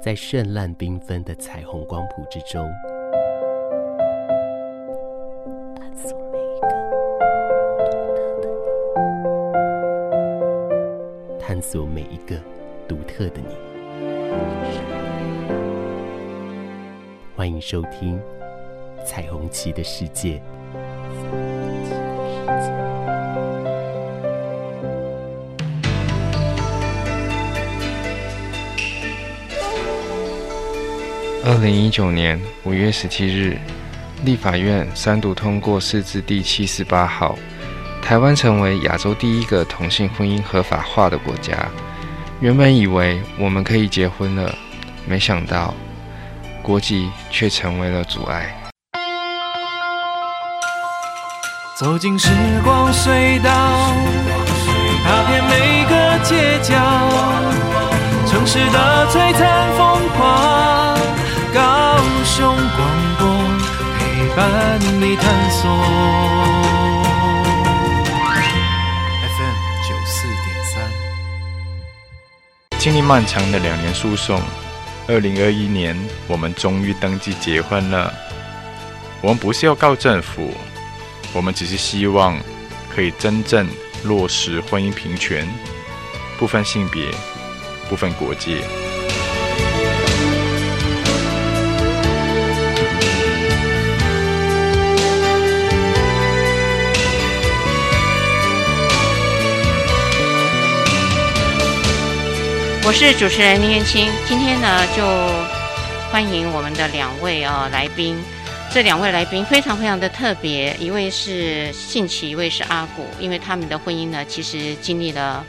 在绚烂缤纷的彩虹光谱之中，探索每一个独特的你。探索每一个独特的你欢迎收听《彩虹旗的世界》。二零一九年五月十七日，立法院三读通过释字第七十八号，台湾成为亚洲第一个同性婚姻合法化的国家。原本以为我们可以结婚了，没想到国籍却成为了阻碍。走进时光隧道，踏遍每个街角，城市的璀璨。高雄广播陪伴你探索，FM 九四点三。经历漫长的两年诉讼，二零二一年我们终于登记结婚了。我们不是要告政府，我们只是希望可以真正落实婚姻平权，不分性别，不分国界。我是主持人林燕青，今天呢就欢迎我们的两位啊来宾。这两位来宾非常非常的特别，一位是信奇，一位是阿古。因为他们的婚姻呢，其实经历了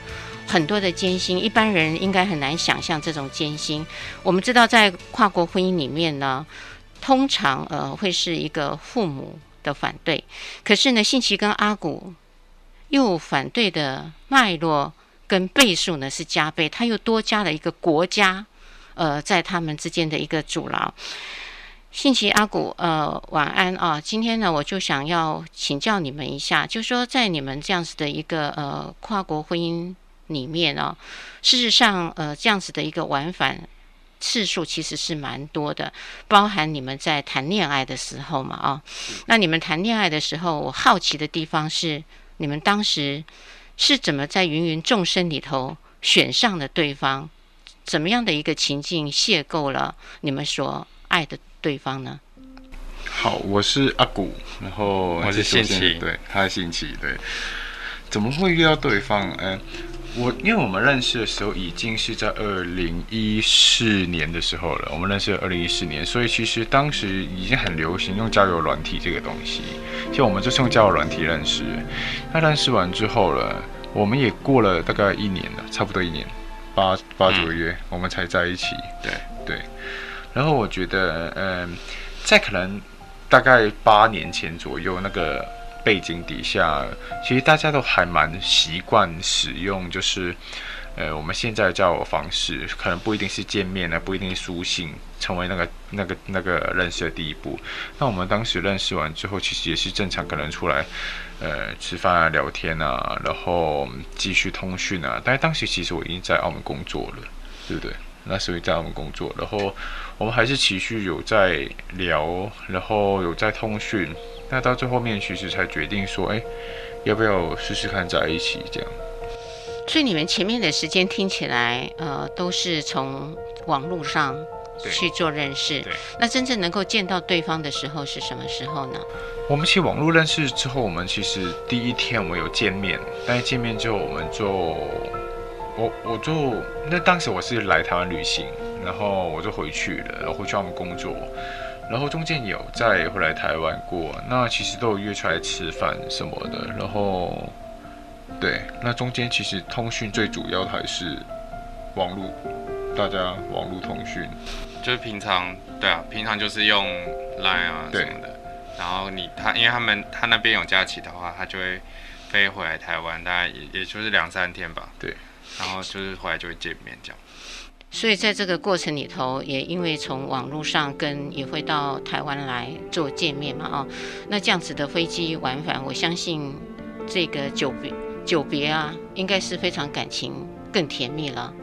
很多的艰辛，一般人应该很难想象这种艰辛。我们知道，在跨国婚姻里面呢，通常呃会是一个父母的反对，可是呢，信奇跟阿古又反对的脉络。跟倍数呢是加倍，他又多加了一个国家，呃，在他们之间的一个阻挠。信奇阿古，呃，晚安啊！今天呢，我就想要请教你们一下，就说在你们这样子的一个呃跨国婚姻里面呢，事实上呃这样子的一个往返次数其实是蛮多的，包含你们在谈恋爱的时候嘛啊，那你们谈恋爱的时候，我好奇的地方是你们当时。是怎么在芸芸众生里头选上了对方？怎么样的一个情境邂逅了你们所爱的对方呢？好，我是阿古，然后我是信奇，对，他是信奇，对。怎么会遇到对方？嗯，我因为我们认识的时候已经是在二零一四年的时候了，我们认识了二零一四年，所以其实当时已经很流行用交友软体这个东西。就我们就是用交友软体认识，那认识完之后了，我们也过了大概一年了，差不多一年，八八九个月，嗯，我们才在一起。对对。然后我觉得，嗯，在可能大概八年前左右那个背景底下，其实大家都还蛮习惯使用，就是。呃，我们现在的交友方式可能不一定是见面呢，不一定是书信，成为那个那个那个认识的第一步。那我们当时认识完之后，其实也是正常，可能出来呃吃饭啊、聊天啊，然后继续通讯啊。但是当时其实我已经在澳门工作了，对不对？那时候在澳门工作，然后我们还是持续有在聊，然后有在通讯。那到最后面，其实才决定说，哎，要不要试试看在一起这样。所以你们前面的时间听起来，呃，都是从网络上去做认识。对。那真正能够见到对方的时候是什么时候呢？我们其实网络认识之后，我们其实第一天我们有见面，但是见面之后我们就，我我就那当时我是来台湾旅行，然后我就回去了，然后回去澳门工作，然后中间有再回来台湾过，那其实都有约出来吃饭什么的，然后。对，那中间其实通讯最主要的还是网络，大家网络通讯，就是平常对啊，平常就是用 Line 啊什么的，然后你他因为他们他那边有假期的话，他就会飞回来台湾，大概也也就是两三天吧，对，然后就是回来就会见面这样。所以在这个过程里头，也因为从网络上跟也会到台湾来做见面嘛，哦，那这样子的飞机往返，我相信这个久别。久别啊，应该是非常感情更甜蜜了。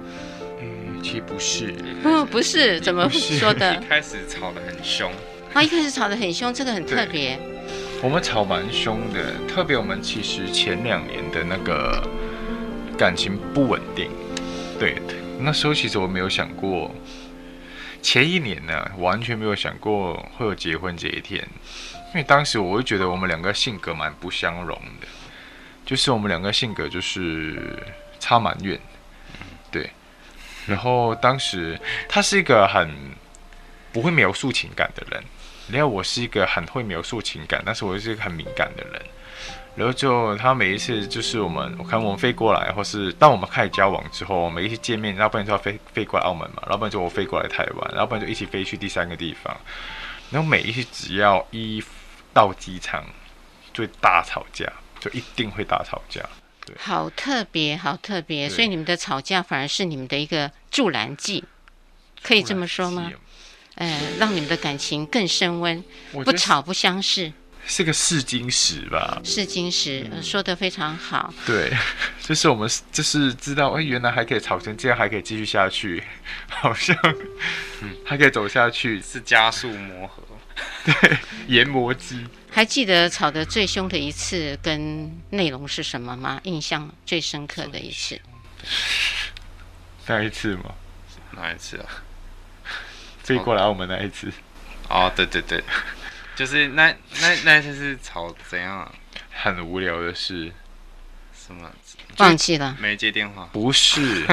嗯其实不是，嗯，不是，怎么说的？一开始吵得很凶，啊，一开始吵得很凶，这个很特别。我们吵蛮凶的，特别我们其实前两年的那个感情不稳定，对，那时候其实我没有想过，前一年呢，完全没有想过会有结婚这一天，因为当时我会觉得我们两个性格蛮不相容的，就是我们两个性格就是差蛮远。对，然后当时他是一个很不会描述情感的人，然后我是一个很会描述情感，但是我是一个很敏感的人。然后就他每一次就是我们，我看我们飞过来，或是当我们开始交往之后，每一次见面，要不然就要飞飞过来澳门嘛，要不然就我飞过来台湾，要不然就一起飞去第三个地方。然后每一次只要一到机场，就大吵架，就一定会大吵架。对好特别，好特别，所以你们的吵架反而是你们的一个助燃剂，可以这么说吗？呃，让你们的感情更升温，不吵不相识，是个试金石吧？试金石，呃，说的非常好。对，就是我们就是知道，哎，原来还可以炒成这样，还可以继续下去，好像，嗯，还可以走下去，是加速磨合，对，研磨机。还记得吵得最凶的一次跟内容是什么吗？印象最深刻的一次，那一次吗？哪一次啊？飞过来澳门那一次。哦，对对对，就是那那那一次是吵怎样啊？很无聊的事。什么？放弃了？没接电话？不是。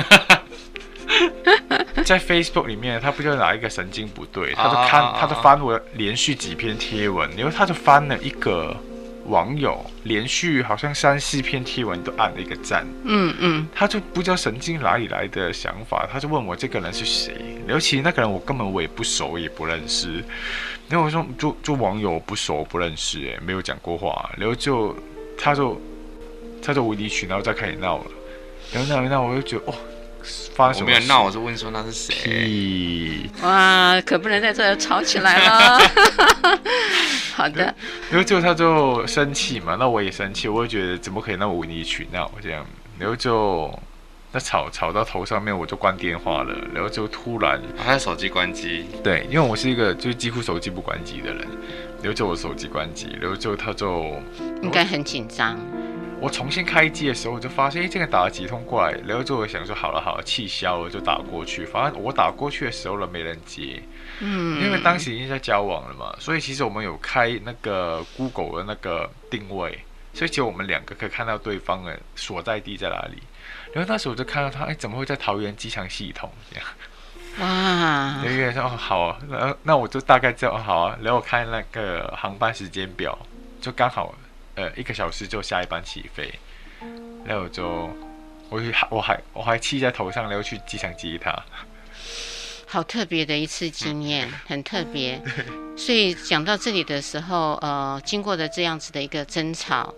在 Facebook 里面，他不知道哪一个神经不对，他就看，他就翻我连续几篇贴文，然后他就翻了一个网友连续好像三四篇贴文都按了一个赞，嗯嗯，他就不知道神经哪里来的想法，他就问我这个人是谁，尤其那个人我根本我也不熟也不认识，然后我说就就网友不熟不认识，哎，没有讲过话，然后就他就他就无理取闹，再开始闹了，然后闹一闹我就觉得哦。发什么我没有闹，我是问说那是谁？哇，可不能在这吵起来了。好的，然后就他就生气嘛，那我也生气，我就觉得怎么可以那么无理取闹这样？然后就那吵吵到头上面，我就关电话了。然后就突然，他的手机关机。对，因为我是一个就是几乎手机不关机的人，然后就我手机关机，然后就他就应该很紧张。我重新开机的时候，我就发现，哎，这个打了几通过来，然后就我想说，好了好了，气消了，就打过去。反正我打过去的时候了，没人接，嗯，因为当时已经在交往了嘛，所以其实我们有开那个 Google 的那个定位，所以其实我们两个可以看到对方的所在地在哪里。然后那时候我就看到他，哎，怎么会在桃园机场系统这样？哇！有人说，哦，好啊，那那我就大概知道，好啊。然后我看那个航班时间表，就刚好。呃，一个小时就下一班起飞，然后我就我还我还我还气在头上，然后去机场接他。好特别的一次经验，很特别。所以讲到这里的时候，呃，经过了这样子的一个争吵。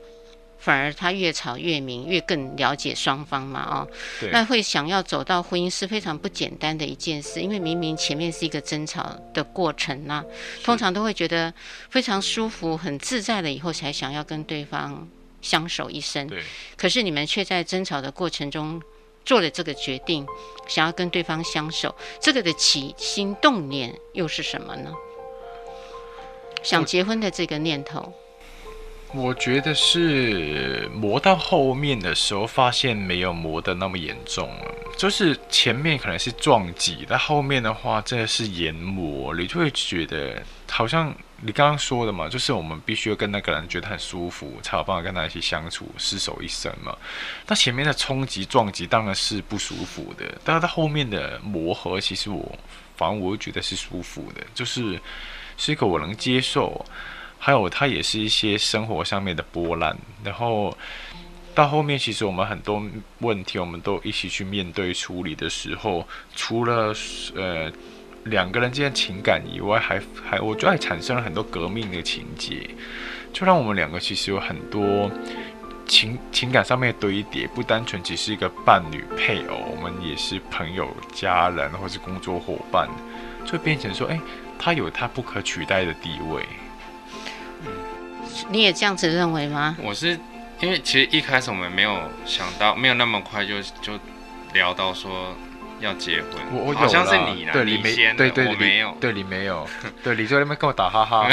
反而他越吵越明，越更了解双方嘛，哦，对那会想要走到婚姻是非常不简单的一件事，因为明明前面是一个争吵的过程呢，是通常都会觉得非常舒服、很自在了以后才想要跟对方相守一生。对，可是你们却在争吵的过程中做了这个决定，想要跟对方相守，这个的起心动念又是什么呢？想结婚的这个念头。我觉得是磨到后面的时候，发现没有磨得那么严重了。就是前面可能是撞击，但后面的话真的是研磨，你就会觉得好像你刚刚说的嘛，就是我们必须要跟那个人觉得很舒服，才有办法跟他一起相处，厮守一生嘛。那前面的冲击撞击当然是不舒服的，但是到后面的磨合，其实我反而我会觉得是舒服的，就是是一个我能接受。还有，它也是一些生活上面的波澜，然后到后面，其实我们很多问题，我们都一起去面对处理的时候，除了呃两个人之间情感以外，还还我觉得还产生了很多革命的情节，就让我们两个其实有很多情情感上面的堆叠，不单纯只是一个伴侣配偶，我们也是朋友、家人或是工作伙伴，就变成说，哎，他有他不可取代的地位。你也这样子认为吗？我是因为其实一开始我们没有想到，没有那么快就就聊到说要结婚。我我有好像是你啦，对你没先对对我没有。对你没有，对你就在那边跟我打哈哈。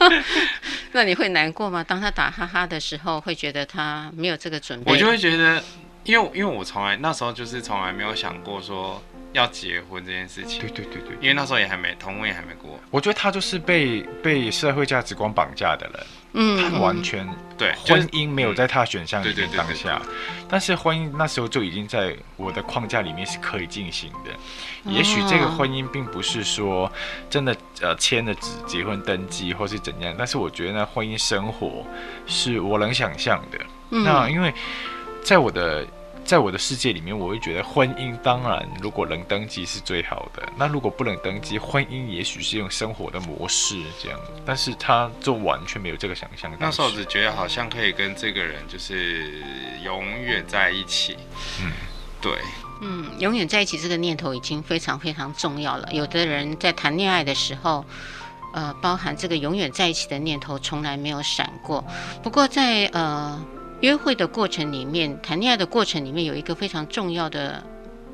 那你会难过吗？当他打哈哈的时候，会觉得他没有这个准备？我就会觉得，因为因为我从来那时候就是从来没有想过说要结婚这件事情。对对对对，因为那时候也还没同婚也还没过。我觉得他就是被被社会价值观绑架的人。嗯，他完全对婚姻没有在他选项里面当下，嗯、但是婚姻那时候就已经在我的框架里面是可以进行的。也许这个婚姻并不是说真的呃签了纸结婚登记或是怎样，但是我觉得呢，婚姻生活是我能想象的。嗯、那因为在我的。在我的世界里面，我会觉得婚姻当然如果能登记是最好的。那如果不能登记，婚姻也许是用生活的模式这样，但是他就完全没有这个想象。那时候只觉得好像可以跟这个人就是永远在一起。嗯，对，嗯，永远在一起这个念头已经非常非常重要了。有的人在谈恋爱的时候，呃，包含这个永远在一起的念头从来没有闪过。不过在呃。约会的过程里面，谈恋爱的过程里面，有一个非常重要的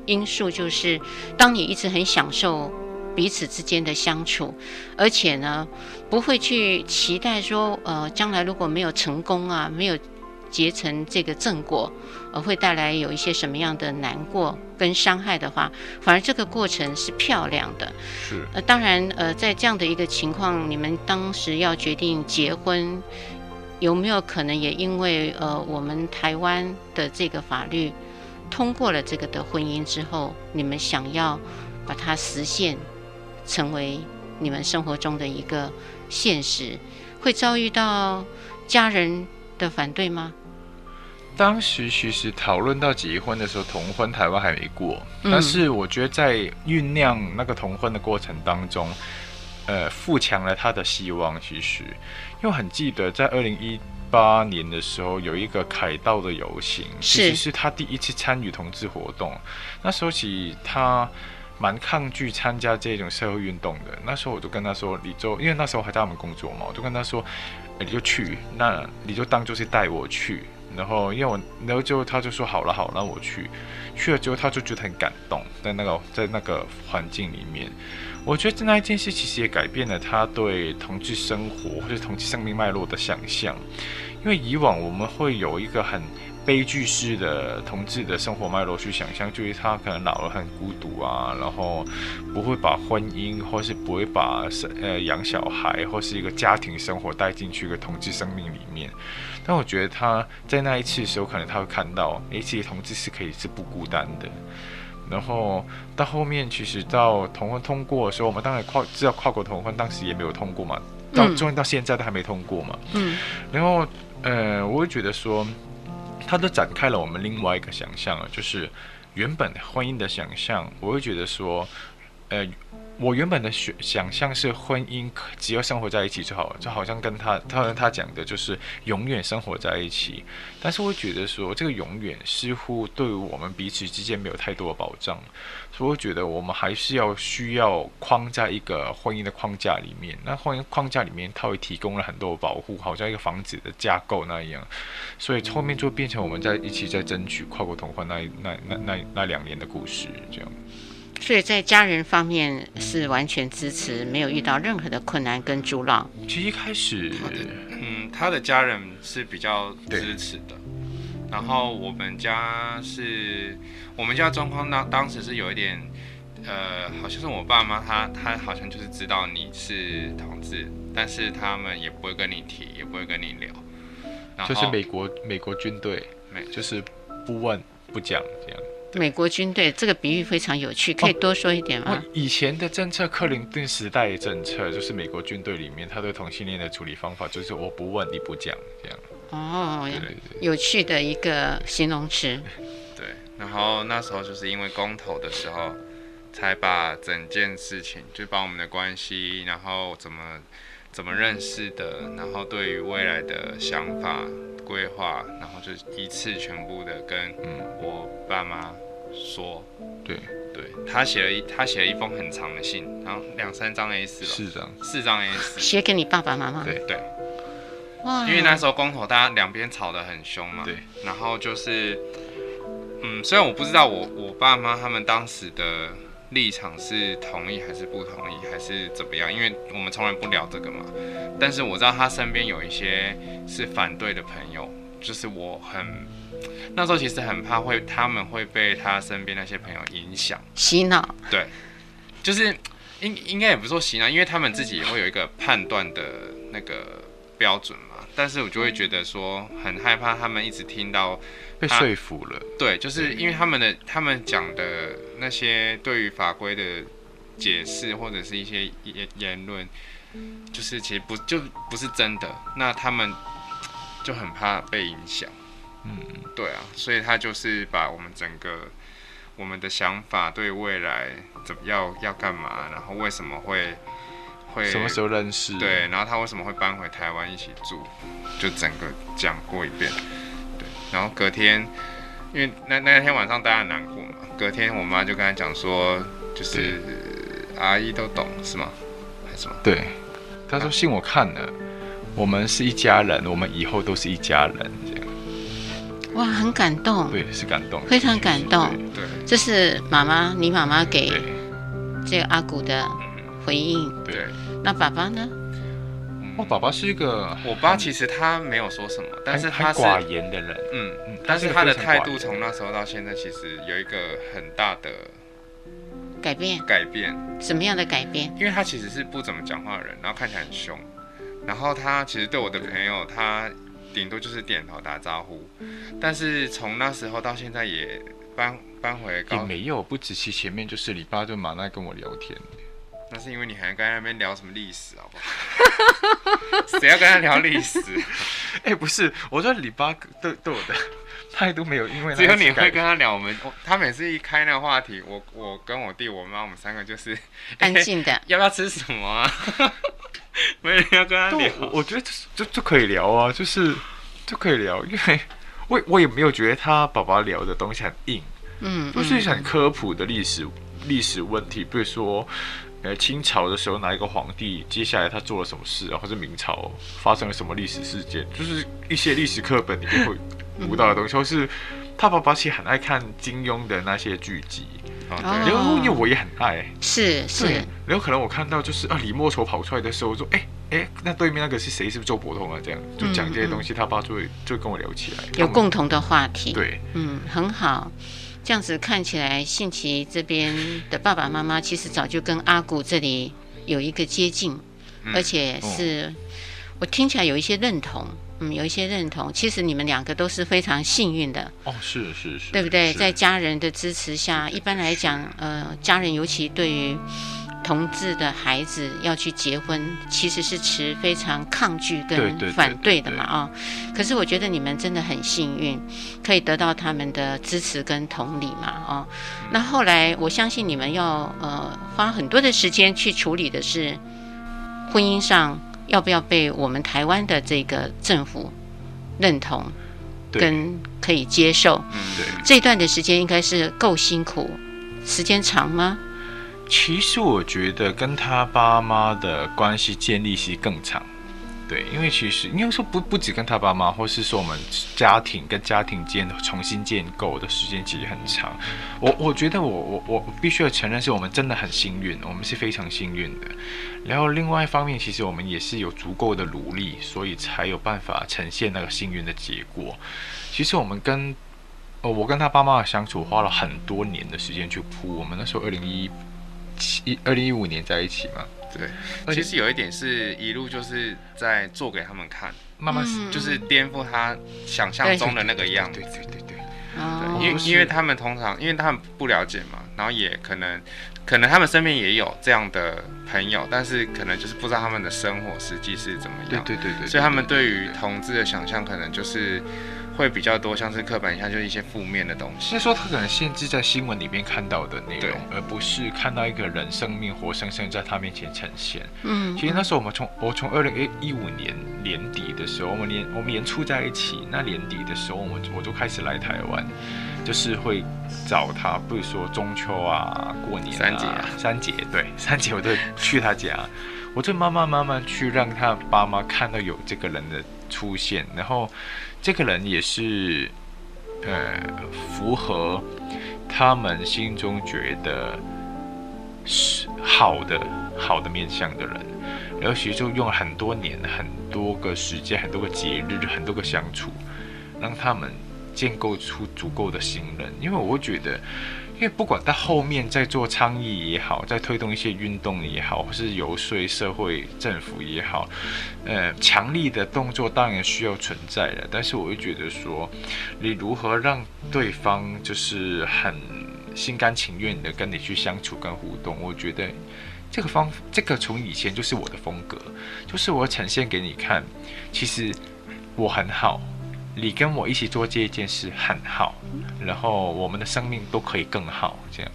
因素，就是当你一直很享受彼此之间的相处，而且呢，不会去期待说，呃，将来如果没有成功啊，没有结成这个正果，呃，会带来有一些什么样的难过跟伤害的话，反而这个过程是漂亮的。是。呃，当然，呃，在这样的一个情况，你们当时要决定结婚。有没有可能也因为呃，我们台湾的这个法律通过了这个的婚姻之后，你们想要把它实现成为你们生活中的一个现实，会遭遇到家人的反对吗？当时其实讨论到结婚的时候，同婚台湾还没过，嗯、但是我觉得在酝酿那个同婚的过程当中。呃，富强了他的希望。其实，因为很记得在二零一八年的时候，有一个凯道的游行，其实是他第一次参与同志活动。那时候起，他蛮抗拒参加这种社会运动的。那时候我就跟他说：“你就因为那时候还在我们工作嘛，我就跟他说，你就去，那你就当做是带我去。然后因为我，然后就他就说好了，好了，我去。去了之后，他就觉得很感动，在那个在那个环境里面。”我觉得那一件事其实也改变了他对同志生活或者同志生命脉络的想象，因为以往我们会有一个很悲剧式的同志的生活脉络去想象，就是他可能老了很孤独啊，然后不会把婚姻或是不会把生呃养小孩或是一个家庭生活带进去一个同志生命里面。但我觉得他在那一次的时候，可能他会看到，诶，其实同志是可以是不孤单的。然后到后面，其实到同婚通过的时候，我们当然跨知道跨国同婚，当时也没有通过嘛，到终于到现在都还没通过嘛。嗯。然后，呃，我会觉得说，它都展开了我们另外一个想象啊，就是原本婚姻的想象。我会觉得说，呃。我原本的想想象是婚姻只要生活在一起就好了，就好像跟他他跟他讲的就是永远生活在一起。但是我觉得说这个永远似乎对于我们彼此之间没有太多的保障，所以我觉得我们还是要需要框在一个婚姻的框架里面。那婚姻框架里面，它会提供了很多保护，好像一个房子的架构那样。所以后面就变成我们在一起在争取跨国同婚那那那那那两年的故事这样。所以在家人方面是完全支持，没有遇到任何的困难跟阻挠。其实一开始，嗯，他的家人是比较支持的。然后我们家是，我们家状况当当时是有一点，呃，好像是我爸妈他他好像就是知道你是同志，但是他们也不会跟你提，也不会跟你聊。就是美国美国军队，没就是不问不讲这样。美国军队这个比喻非常有趣，可以多说一点吗？哦、以前的政策，克林顿时代的政策，就是美国军队里面他对同性恋的处理方法，就是我不问你不讲这样。哦，对对对，有趣的一个形容词。对，然后那时候就是因为公投的时候，才把整件事情，就把我们的关系，然后怎么怎么认识的，然后对于未来的想法。规划，然后就一次全部的跟我爸妈说，对。对，他写了一他写了一封很长的信，然后两三张 A 四，四张。四张 A 四，写给你爸爸妈妈，对。对，哇，因为那时候公投大家两边吵得很凶嘛，对，然后就是嗯，虽然我不知道我我爸妈他们当时的立场是同意还是不同意，还是怎么样，因为我们从来不聊这个嘛。但是我知道他身边有一些是反对的朋友，就是我很那时候其实很怕会他们会被他身边那些朋友影响洗脑。对，就是应应该也不是说洗脑，因为他们自己也会有一个判断的那个标准嘛。但是我就会觉得说很害怕，他们一直听到被说服了。对，就是因为他们的他们讲的那些对于法规的解释或者是一些言言论，就是其实不就不是真的。那他们就很怕被影响。嗯，对啊，所以他就是把我们整个我们的想法对未来怎么要要干嘛，然后为什么会。会什么时候认识？对，然后他为什么会搬回台湾一起住？就整个讲过一遍。对，然后隔天，因为那那天晚上大家很难过嘛，隔天我妈就跟他讲说，就是阿姨都懂是吗？还是什么？对，他说信我看了，我们是一家人，我们以后都是一家人这样。哇，很感动。对，是感动，非常感动。对，这是妈妈，你妈妈给这个阿古的回应。对。那爸爸呢？我爸爸是一个，我爸其实他没有说什么，但是他是寡言的人，嗯嗯，但是他的态度从那时候到现在，其实有一个很大的改变。改变什么样的改变？因为他其实是不怎么讲话的人，然后看起来很凶，然后他其实对我的朋友，他顶多就是点头打招呼，但是从那时候到现在也搬搬回高，也没有，不止其前面就是你爸就马上跟我聊天。那是因为你还跟那边聊什么历史，好不好？谁要跟他聊历史？哎、欸，不是，我说李爸对对我的态度没有，因为只有你会跟他聊。我们他每次一开那个话题，我我跟我弟我妈我们三个就是安静的、欸。要不要吃什么啊？没人要跟他聊。我，我觉得就就可以聊啊，就是就可以聊，因为我我也没有觉得他爸爸聊的东西很硬，嗯，都是很科普的历史历史问题，比如说。呃，清朝的时候哪一个皇帝，接下来他做了什么事啊？或者明朝发生了什么历史事件？就是一些历史课本里面会 读到的东西，或是他爸爸其实很爱看金庸的那些剧集。啊，然后因为我也很爱，是是，然后可能我看到就是啊李莫愁跑出来的时候，我说哎哎，那对面那个是谁？是不是周伯通啊？这样就讲这些东西，他爸就会就跟我聊起来，有共同的话题，对，嗯，很好。这样子看起来，信奇这边的爸爸妈妈其实早就跟阿古这里有一个接近，嗯、而且是、哦、我听起来有一些认同，嗯，有一些认同。其实你们两个都是非常幸运的哦，是是是，对不对？在家人的支持下，一般来讲，呃，家人尤其对于。同志的孩子要去结婚，其实是持非常抗拒跟反对的嘛啊！可是我觉得你们真的很幸运，可以得到他们的支持跟同理嘛啊！那后来我相信你们要呃花很多的时间去处理的是婚姻上要不要被我们台湾的这个政府认同跟可以接受。嗯，对。这段的时间应该是够辛苦，时间长吗？其实我觉得跟他爸妈的关系建立是更长，对，因为其实因为说不不止跟他爸妈，或是说我们家庭跟家庭间重新建构的时间其实很长。我我觉得我我我必须要承认，是我们真的很幸运，我们是非常幸运的。然后另外一方面，其实我们也是有足够的努力，所以才有办法呈现那个幸运的结果。其实我们跟呃我跟他爸妈的相处，花了很多年的时间去铺。我们那时候二零一。一二零一五年在一起嘛，对，其实有一点是一路就是在做给他们看，慢慢就是颠覆他想象中的那个样子，对对对对，对，因为因为他们通常因为他们不了解嘛，然后也可能可能他们身边也有这样的朋友，但是可能就是不知道他们的生活实际是怎么样，对对对对，所以他们对于同志的想象可能就是。会比较多，像是刻板印象，就是一些负面的东西。所以说，他可能限制在新闻里面看到的内容，而不是看到一个人生命活生生在他面前呈现。嗯，其实那时候我们从我从二零一五年年底的时候，我们年我们年初在一起，那年底的时候，我们我就开始来台湾，就是会找他，比如说中秋啊、过年啊、三节啊、三节，对，三节我都去他家，我就慢慢慢慢去让他爸妈看到有这个人的出现，然后。这个人也是，呃，符合他们心中觉得是好的好的面相的人，然后其实就用了很多年、很多个时间、很多个节日、很多个相处，让他们建构出足够的信任。因为我觉得。因为不管在后面在做倡议也好，在推动一些运动也好，或是游说社会政府也好，呃，强力的动作当然需要存在的。但是我会觉得说，你如何让对方就是很心甘情愿的跟你去相处跟互动，我觉得这个方这个从以前就是我的风格，就是我呈现给你看，其实我很好。你跟我一起做这一件事很好，然后我们的生命都可以更好。这样，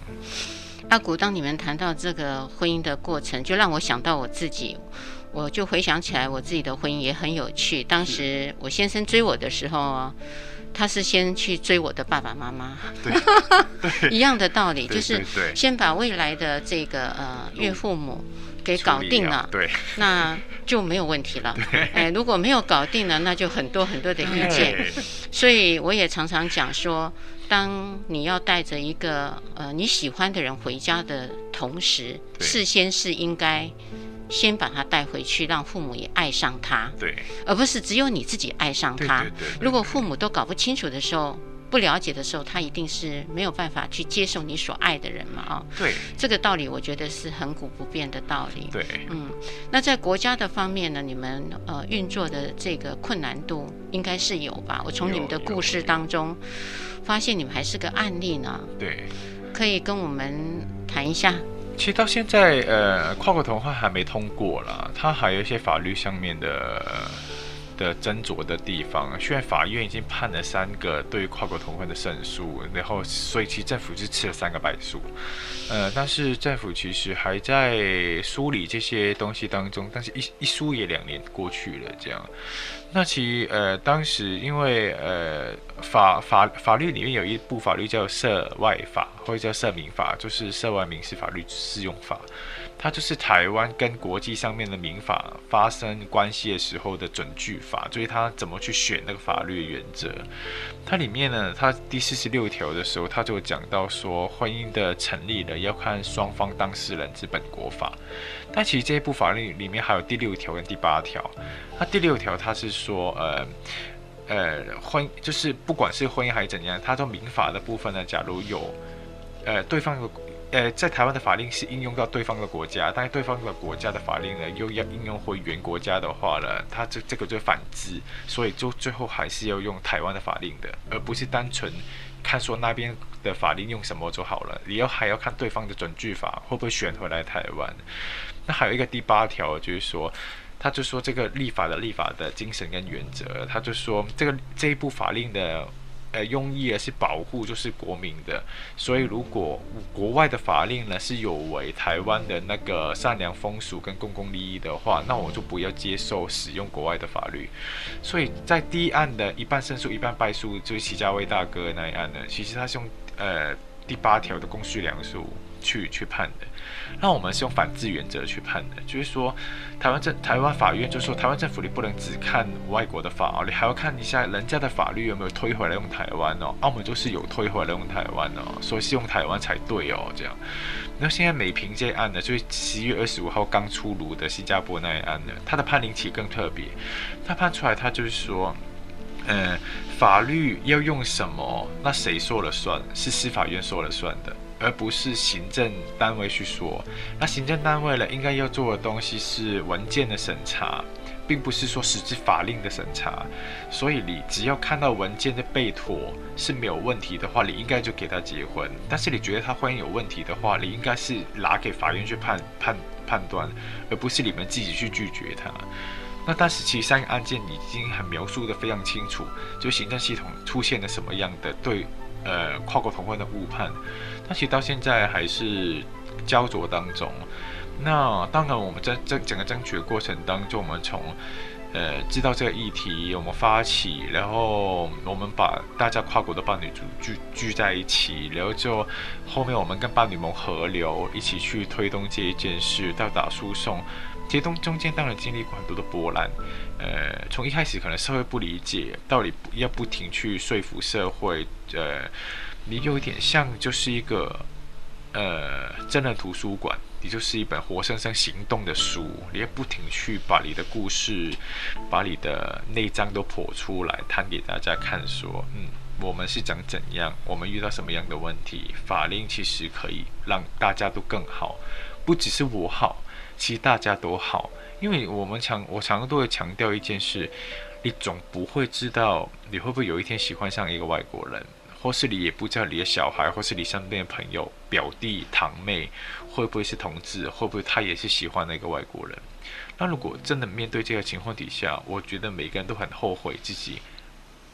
阿古，当你们谈到这个婚姻的过程，就让我想到我自己，我就回想起来，我自己的婚姻也很有趣。当时我先生追我的时候，他是先去追我的爸爸妈妈，对，一样的道理，就是先把未来的这个呃岳父母。给搞定了，对，那就没有问题了。哎，如果没有搞定了，那就很多很多的意见。所以我也常常讲说，当你要带着一个呃你喜欢的人回家的同时，事先是应该先把他带回去，让父母也爱上他，对，而不是只有你自己爱上他。如果父母都搞不清楚的时候。不了解的时候，他一定是没有办法去接受你所爱的人嘛？啊，对，这个道理我觉得是恒古不变的道理。对，嗯，那在国家的方面呢，你们呃运作的这个困难度应该是有吧？我从你们的故事当中发现你们还是个案例呢。对，可以跟我们谈一下。其实到现在，呃，跨国同婚还没通过了，它还有一些法律上面的。的斟酌的地方，虽然法院已经判了三个对于跨国同婚的胜诉，然后所以其实政府是吃了三个败诉，呃，但是政府其实还在梳理这些东西当中，但是一一梳也两年过去了，这样。那其实呃当时因为呃法法法律里面有一部法律叫涉外法，或者叫涉民法，就是涉外民事法律适用法。它就是台湾跟国际上面的民法发生关系的时候的准据法，所以它怎么去选那个法律原则？它里面呢，它第四十六条的时候，它就讲到说，婚姻的成立呢要看双方当事人之本国法。但其实这一部法律里面还有第六条跟第八条。那第六条它是说，呃呃，婚就是不管是婚姻还是怎样，它都民法的部分呢，假如有呃对方有。呃，在台湾的法令是应用到对方的国家，但是对方的国家的法令呢，又要应用回原国家的话呢，它这这个就反制，所以就最后还是要用台湾的法令的，而不是单纯看说那边的法令用什么就好了，你要还要看对方的准据法会不会选回来台湾。那还有一个第八条，就是说，他就说这个立法的立法的精神跟原则，他就说这个这一部法令的。呃，用意是保护就是国民的，所以如果国外的法令呢是有违台湾的那个善良风俗跟公共利益的话，那我就不要接受使用国外的法律。所以在第一案的一半胜诉一半败诉，就是齐家威大哥那一案呢，其实他是用呃第八条的公序良俗去去判的。那我们是用反制原则去判的，就是说，台湾政台湾法院就说，台湾政府你不能只看外国的法哦，你还要看一下人家的法律有没有推回来用台湾哦。澳门就是有推回来用台湾哦，所以是用台湾才对哦，这样。那现在美平这案呢，就是十一月二十五号刚出炉的新加坡那一案呢，它的判例期更特别，它判出来，它就是说，嗯，法律要用什么，那谁说了算？是司法院说了算的。而不是行政单位去说，那行政单位呢，应该要做的东西是文件的审查，并不是说实质法令的审查。所以你只要看到文件的备妥是没有问题的话，你应该就给他结婚。但是你觉得他婚姻有问题的话，你应该是拿给法院去判判判断，而不是你们自己去拒绝他。那但是其实三个案件已经很描述得非常清楚，就行政系统出现了什么样的对呃跨国同婚的误判。那其实到现在还是焦灼当中。那当然，我们在这整个争取的过程当中，我们从呃知道这个议题，我们发起，然后我们把大家跨国的伴侣组聚聚在一起，然后就后面我们跟伴侣盟合流，一起去推动这一件事，到达诉讼。这中中间当然经历过很多的波澜，呃，从一开始可能社会不理解，到底要不停去说服社会，呃，你有点像就是一个呃真的图书馆，你就是一本活生生行动的书，你要不停去把你的故事，把你的内脏都剖出来，摊给大家看，说，嗯。我们是讲怎样？我们遇到什么样的问题？法令其实可以让大家都更好，不只是我好，其实大家都好。因为我们常，我常常都会强调一件事：你总不会知道你会不会有一天喜欢上一个外国人，或是你也不知道你的小孩，或是你身边的朋友、表弟、堂妹会不会是同志，会不会他也是喜欢那个外国人。那如果真的面对这个情况底下，我觉得每个人都很后悔自己。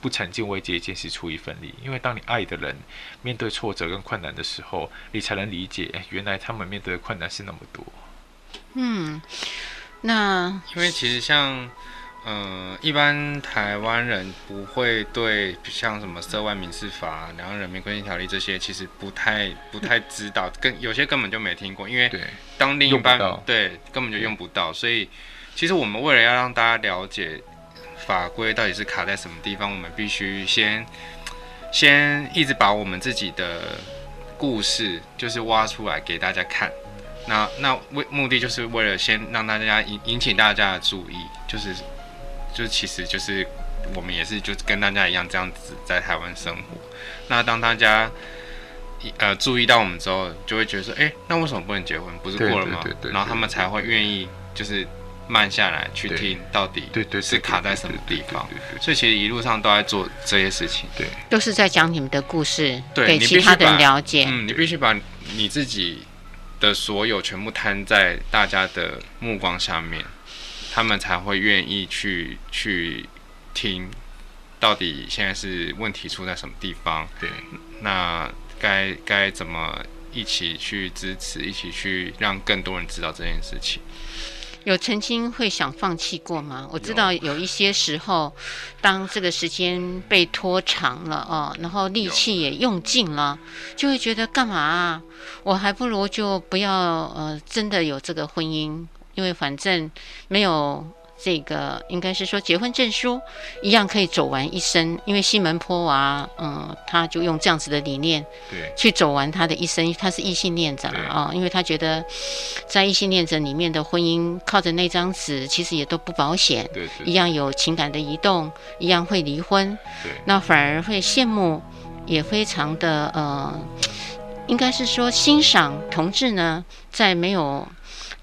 不曾经为这件事出一份力，因为当你爱的人面对挫折跟困难的时候，你才能理解，原来他们面对的困难是那么多。嗯，那因为其实像，呃，一般台湾人不会对像什么涉外民事法、两岸人民关系条例这些，其实不太不太知道，跟有些根本就没听过，因为当另一半对根本就用不到，所以其实我们为了要让大家了解。法规到底是卡在什么地方？我们必须先先一直把我们自己的故事就是挖出来给大家看。那那为目的就是为了先让大家引引起大家的注意，就是就其实就是我们也是就跟大家一样这样子在台湾生活。那当大家呃注意到我们之后，就会觉得说，哎，那为什么不能结婚？不是过了吗？然后他们才会愿意就是。慢下来去听，到底对对是卡在什么地方？所以其实一路上都在做这些事情，对，都是在讲你们的故事，给其他的人了解。嗯，你必须把你自己的所有全部摊在大家的目光下面，他们才会愿意去去听，到底现在是问题出在什么地方？对，那该该怎么一起去支持，一起去让更多人知道这件事情？有曾经会想放弃过吗？我知道有一些时候，当这个时间被拖长了哦，然后力气也用尽了，就会觉得干嘛啊？我还不如就不要呃，真的有这个婚姻，因为反正没有。这个应该是说结婚证书一样可以走完一生，因为西门坡娃，嗯，他就用这样子的理念，对，去走完他的一生。他是异性恋者啊，因为他觉得在异性恋者里面的婚姻靠着那张纸，其实也都不保险，对，一样有情感的移动，一样会离婚，对，那反而会羡慕，也非常的呃，应该是说欣赏同志呢，在没有。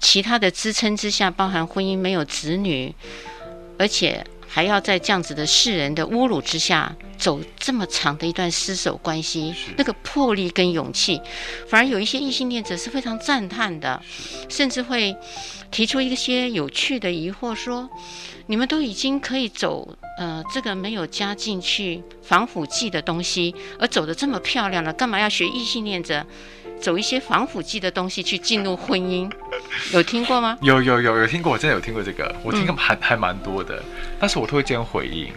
其他的支撑之下，包含婚姻没有子女，而且还要在这样子的世人的侮辱之下走这么长的一段厮守关系，那个魄力跟勇气，反而有一些异性恋者是非常赞叹的，甚至会提出一些有趣的疑惑，说：你们都已经可以走呃这个没有加进去防腐剂的东西，而走得这么漂亮了，干嘛要学异性恋者？走一些防腐剂的东西去进入婚姻，有听过吗？有有有有听过，我真的有听过这个，我听过还、嗯、还蛮多的，但是我都会这样回应，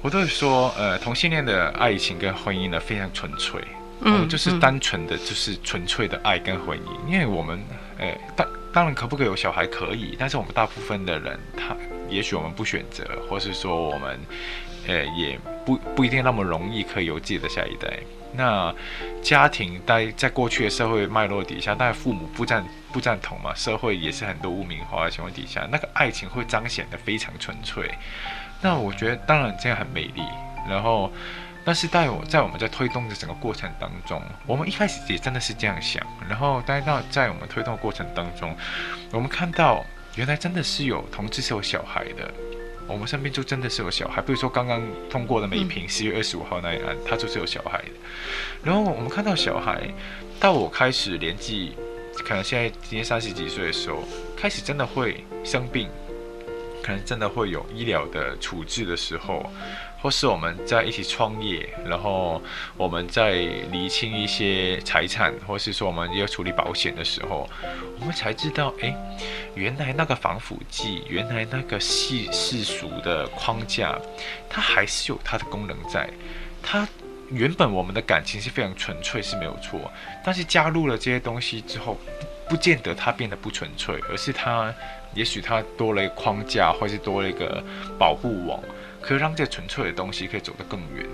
我都会说，呃，同性恋的爱情跟婚姻呢非常纯粹，嗯，就是单纯的就是纯粹的爱跟婚姻，嗯、因为我们，呃，当当然可不可以有小孩可以，但是我们大部分的人，他也许我们不选择，或是说我们，呃，也不不一定那么容易可以有自己的下一代。那家庭在在过去的社会脉络底下，但父母不赞不赞同嘛，社会也是很多污名化的情况底下，那个爱情会彰显得非常纯粹。那我觉得当然这样很美丽。然后，但是在我在我们在推动的整个过程当中，我们一开始也真的是这样想。然后，但是到在我们推动的过程当中，我们看到原来真的是有同志是有小孩的。我们身边就真的是有小孩，比如说刚刚通过的每一瓶十月二十五号那一案，他就是有小孩的。然后我们看到小孩，到我开始年纪，可能现在今年三十几岁的时候，开始真的会生病，可能真的会有医疗的处置的时候。或是我们在一起创业，然后我们在厘清一些财产，或是说我们要处理保险的时候，我们才知道，哎，原来那个防腐剂，原来那个世世俗的框架，它还是有它的功能在。它原本我们的感情是非常纯粹，是没有错，但是加入了这些东西之后，不见得它变得不纯粹，而是它也许它多了一个框架，或是多了一个保护网，可以让这个纯粹的东西可以走得更远。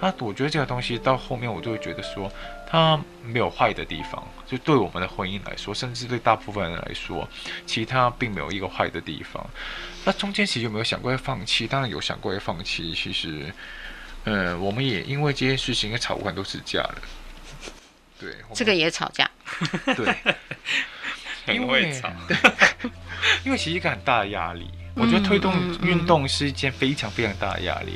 那我觉得这个东西到后面，我就会觉得说，它没有坏的地方。就对我们的婚姻来说，甚至对大部分人来说，其他并没有一个坏的地方。那中间其实有没有想过要放弃？当然有想过要放弃。其实，嗯，我们也因为这件事情也吵过很多次架了。对，这个也吵架。对，因为吵。因为其实一个很大的压力。我觉得推动运动是一件非常非常大的压力。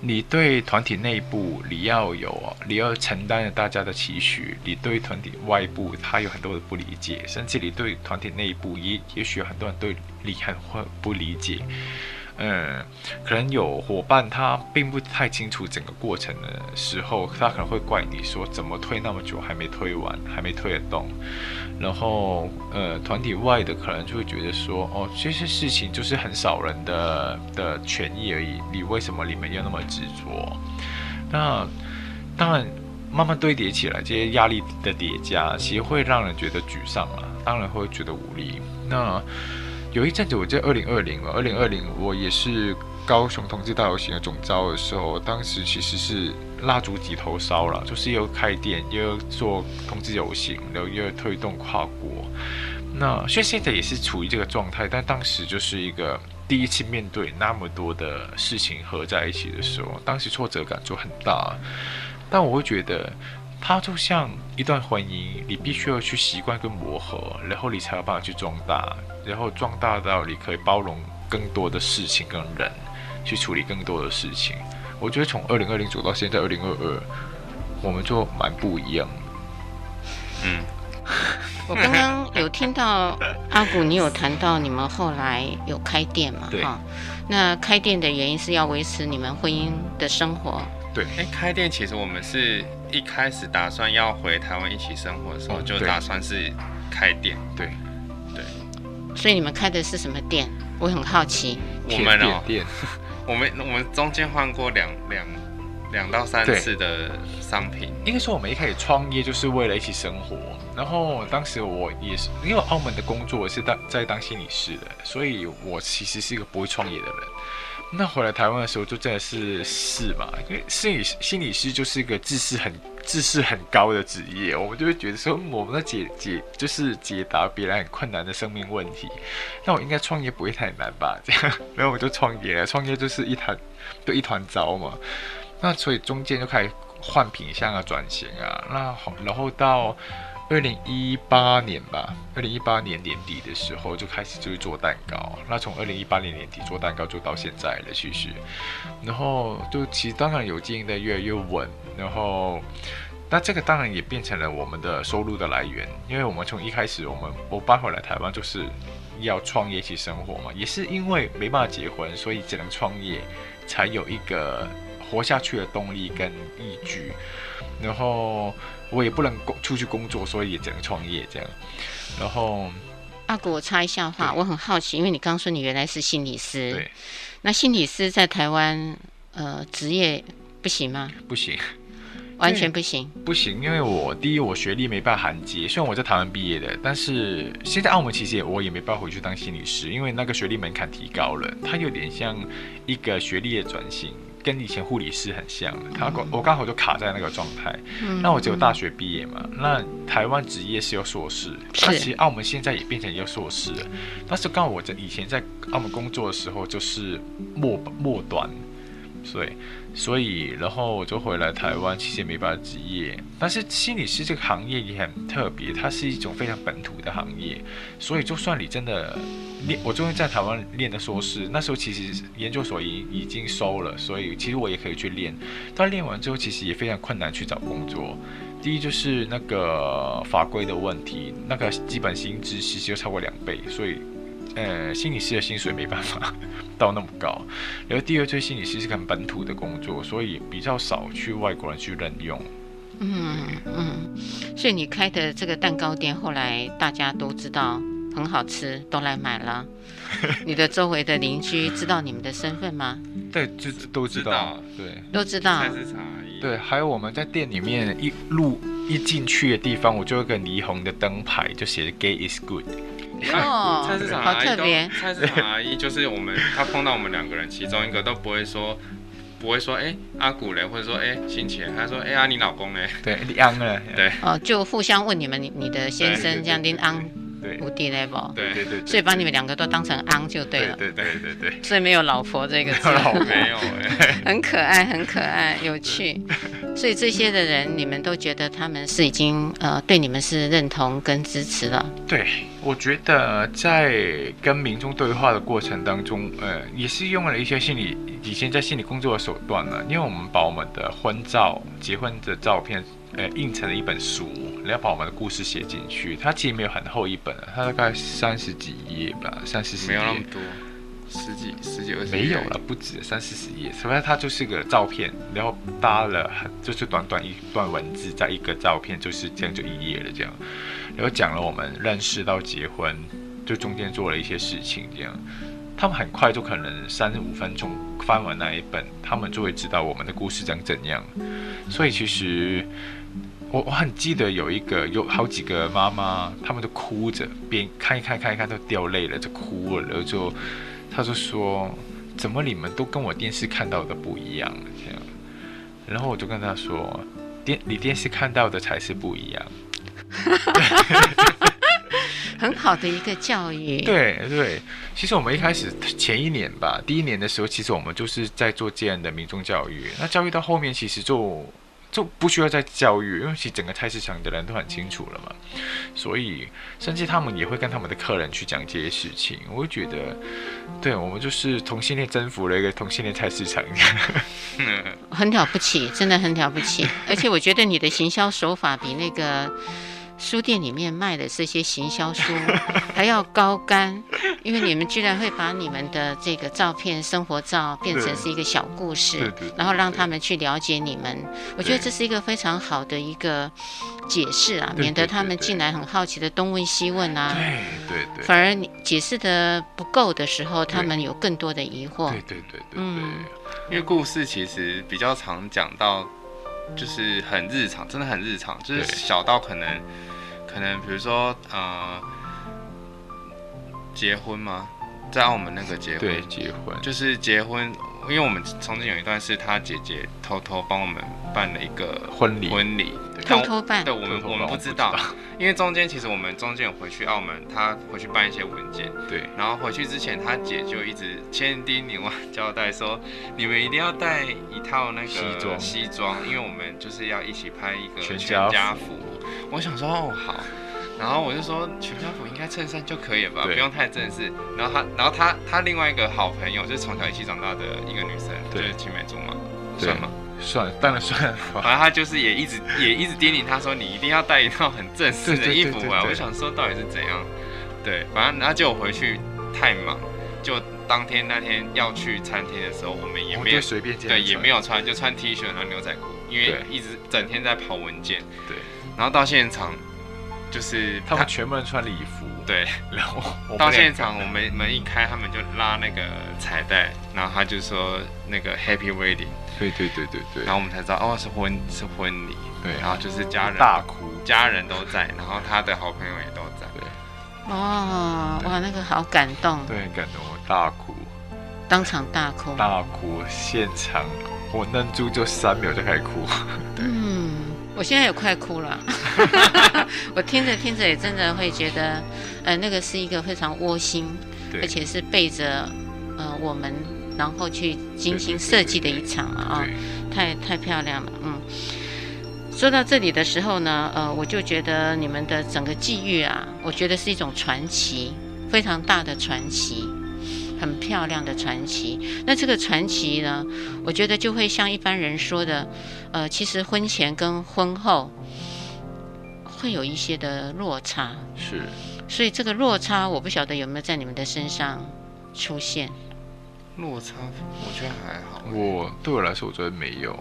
你对团体内部，你要有，你要承担大家的期许；你对团体外部，他有很多的不理解，甚至你对团体内部，也也许很多人对你很会不理解。嗯，可能有伙伴他并不太清楚整个过程的时候，他可能会怪你说怎么推那么久还没推完，还没推得动。然后，呃，团体外的可能就会觉得说，哦，这些事情就是很少人的的权益而已，你为什么你们要那么执着？那当然，慢慢堆叠起来，这些压力的叠加，其实会让人觉得沮丧了，当然会觉得无力。那。有一阵子，我在二零二零了。二零二零，我也是高雄同志大游行的总招的时候，当时其实是蜡烛几头烧了，就是又开店，又做同志游行，然后又推动跨国。那虽然现在也是处于这个状态，但当时就是一个第一次面对那么多的事情合在一起的时候，当时挫折感就很大。但我会觉得。它就像一段婚姻，你必须要去习惯跟磨合，然后你才有办法去壮大，然后壮大到你可以包容更多的事情跟人，去处理更多的事情。我觉得从二零二零走到现在二零二二，我们就蛮不一样。嗯，我刚刚有听到阿古，你有谈到你们后来有开店嘛？对。那开店的原因是要维持你们婚姻的生活。对。哎，开店其实我们是。一开始打算要回台湾一起生活的时候，就打算是开店。对，对。所以你们开的是什么店？我很好奇。我们哦，我们我们中间换过两两两到三次的商品。应该说，我们一开始创业就是为了一起生活。然后当时我也是，因为澳门的工作是当在当心理师的，所以我其实是一个不会创业的人。那回来台湾的时候，就真的是是嘛，因为心理心理师就是一个知识很知识很高的职业，我们就会觉得说，我们在解解就是解答别人很困难的生命问题。那我应该创业不会太难吧？这样，然后我就创业了。创业就是一团就一团糟嘛。那所以中间就开始换品相啊，转型啊。那好，然后到。二零一八年吧，二零一八年年底的时候就开始就是做蛋糕。那从二零一八年年底做蛋糕做到现在了，其实，然后就其实当然有经营的越来越稳。然后，那这个当然也变成了我们的收入的来源，因为我们从一开始我们我搬回来台湾就是要创业一起生活嘛，也是因为没办法结婚，所以只能创业，才有一个活下去的动力跟依据。然后。我也不能工出去工作，所以也只能创业这样。然后，阿古，我插一下话，我很好奇，因为你刚说你原来是心理师，对，那心理师在台湾，呃，职业不行吗？不行，完全不行。不行，因为我第一，我学历没办法衔接，虽然我在台湾毕业的，但是现在澳门其实也我也没办法回去当心理师，因为那个学历门槛提高了，它有点像一个学历的转型。跟以前护理师很像，他我刚好就卡在那个状态。嗯、那我只有大学毕业嘛，嗯、那台湾职业是有硕士，那其实澳门现在也变成一个硕士了。但是刚好我在以前在澳门工作的时候就是末末端，所以。所以，然后我就回来台湾，其实也没办法职业。但是心理师这个行业也很特别，它是一种非常本土的行业。所以，就算你真的练，我终于在台湾练的硕士，那时候其实研究所已已经收了，所以其实我也可以去练。但练完之后，其实也非常困难去找工作。第一就是那个法规的问题，那个基本薪资其实就超过两倍，所以。呃，心理师的薪水没办法到那么高。然后第二，就是心理师是很本土的工作，所以比较少去外国人去任用。嗯嗯，所以你开的这个蛋糕店，后来大家都知道很好吃，都来买了。你的周围的邻居知道你们的身份吗？对，就都知道，对，都知道。对，还有我们在店里面一路一进去的地方，我就有个霓虹的灯牌，就写着 “Gay is good”。哦，菜市场阿姨都好特别。菜市场阿姨就是我们，她碰到我们两个人，其中一个都不会说，不会说，哎、欸，阿古嘞，或者说，哎、欸，新奇，她说，哎、欸、呀，啊、你老公嘞？对，你安了。对，哦，就互相问你们，你你的先生这样拎安。对，无敌 level，对对对，所以把你们两个都当成昂就对了，对对对对对，所以没有老婆这个字，老婆。没有。哎，很可爱，很可爱，有趣。所以这些的人，你们都觉得他们是已经呃对你们是认同跟支持了。对，我觉得在跟民众对话的过程当中，呃，也是用了一些心理以前在心理工作的手段呢，因为我们把我们的婚照、结婚的照片。呃，印成了一本书，然后把我们的故事写进去。它其实没有很厚一本，它大概三十几页吧，三四十页。没有那么多，十几、十几、二十。没有了，不止三四十页。首先，它就是个照片，然后搭了很，就是短短一段文字，在一个照片，就是这样就一页了这样。然后讲了我们认识到结婚，就中间做了一些事情这样。他们很快就可能三五分钟翻完那一本，他们就会知道我们的故事长怎样。所以其实。我我很记得有一个有好几个妈妈，他们都哭着，边看一看看一看都掉泪了，就哭了，然后就他就说，怎么你们都跟我电视看到的不一样这样，然后我就跟他说，电你电视看到的才是不一样，很好的一个教育。对对，其实我们一开始前一年吧，第一年的时候，其实我们就是在做这样的民众教育，那教育到后面其实就。就不需要再教育，因为其实整个菜市场的人都很清楚了嘛，所以甚至他们也会跟他们的客人去讲这些事情。我会觉得，对我们就是同性恋征服了一个同性恋菜市场，很了不起，真的很了不起。而且我觉得你的行销手法比那个。书店里面卖的这些行销书 还要高干，因为你们居然会把你们的这个照片、生活照变成是一个小故事，然后让他们去了解你们。我觉得这是一个非常好的一个解释啊，免得他们进来很好奇的东问西问啊。对对对。反而你解释的不够的时候，他们有更多的疑惑。对对对对。嗯，因为故事其实比较常讲到。就是很日常，真的很日常，就是小到可能，可能比如说呃，结婚吗？在澳门那个结婚，对，结婚，就是结婚。因为我们曾经有一段是他姐姐偷偷帮我们办了一个婚礼，婚礼偷偷办，对，我们我们不知道，因为中间其实我们中间有回去澳门，他回去办一些文件，对，然后回去之前他姐就一直千叮咛万交代说，你们一定要带一套那个西装，西装，因为我们就是要一起拍一个全家福。我想说哦好。然后我就说，全家福应该衬衫就可以了吧，不用太正式。然后他，然后他，他另外一个好朋友，就是从小一起长大的一个女生，就是青梅竹马，算吗？算，当然算。反正他就是也一直也一直叮咛他说，你一定要带一套很正式的衣服啊。我想说到底是怎样？对，反正然后就我回去太忙，就当天那天要去餐厅的时候，我们也没有随便对，也没有穿，就穿 T 恤然后牛仔裤，因为一直整天在跑文件。对，然后到现场。就是他，们全部人穿礼服，对，然后到现场，我们门一开，他们就拉那个彩带，然后他就说那个 Happy Wedding，对对对对对，然后我们才知道哦是婚是婚礼，对，然后就是家人大哭，家人都在，然后他的好朋友也都在，对，哦，哇，那个好感动，对，很感动，我大哭，当场大哭，大哭，现场我愣住就三秒就开始哭，对。嗯我现在也快哭了，我听着听着也真的会觉得，呃，那个是一个非常窝心，而且是背着呃我们，然后去精心设计的一场啊，太太漂亮了，嗯。说到这里的时候呢，呃，我就觉得你们的整个际遇啊，我觉得是一种传奇，非常大的传奇。很漂亮的传奇，那这个传奇呢，我觉得就会像一般人说的，呃，其实婚前跟婚后会有一些的落差，是，所以这个落差我不晓得有没有在你们的身上出现。落差，我觉得还好。我对我来说，我觉得没有。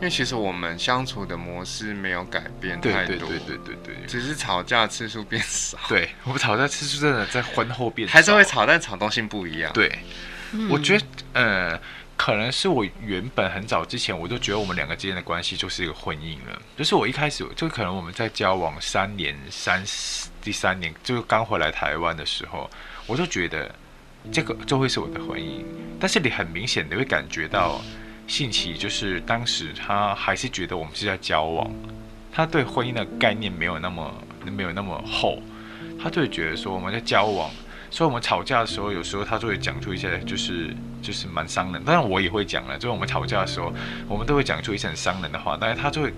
因为其实我们相处的模式没有改变太多，对对对对对对，只是吵架次数变少。对，我们吵架次数真的在婚后变少，还是会吵，但吵东西不一样。对，嗯、我觉得呃，可能是我原本很早之前我就觉得我们两个之间的关系就是一个婚姻了，就是我一开始就可能我们在交往三年三第三年就是刚回来台湾的时候，我就觉得这个就会是我的婚姻。但是你很明显你会感觉到，信奇就是当时他还是觉得我们是在交往，他对婚姻的概念没有那么没有那么厚，他就会觉得说我们在交往。所以，我们吵架的时候，有时候他就会讲出一些，就是就是蛮伤人。当然，我也会讲了。就是我们吵架的时候，我们都会讲出一些很伤人的话。但是，他就会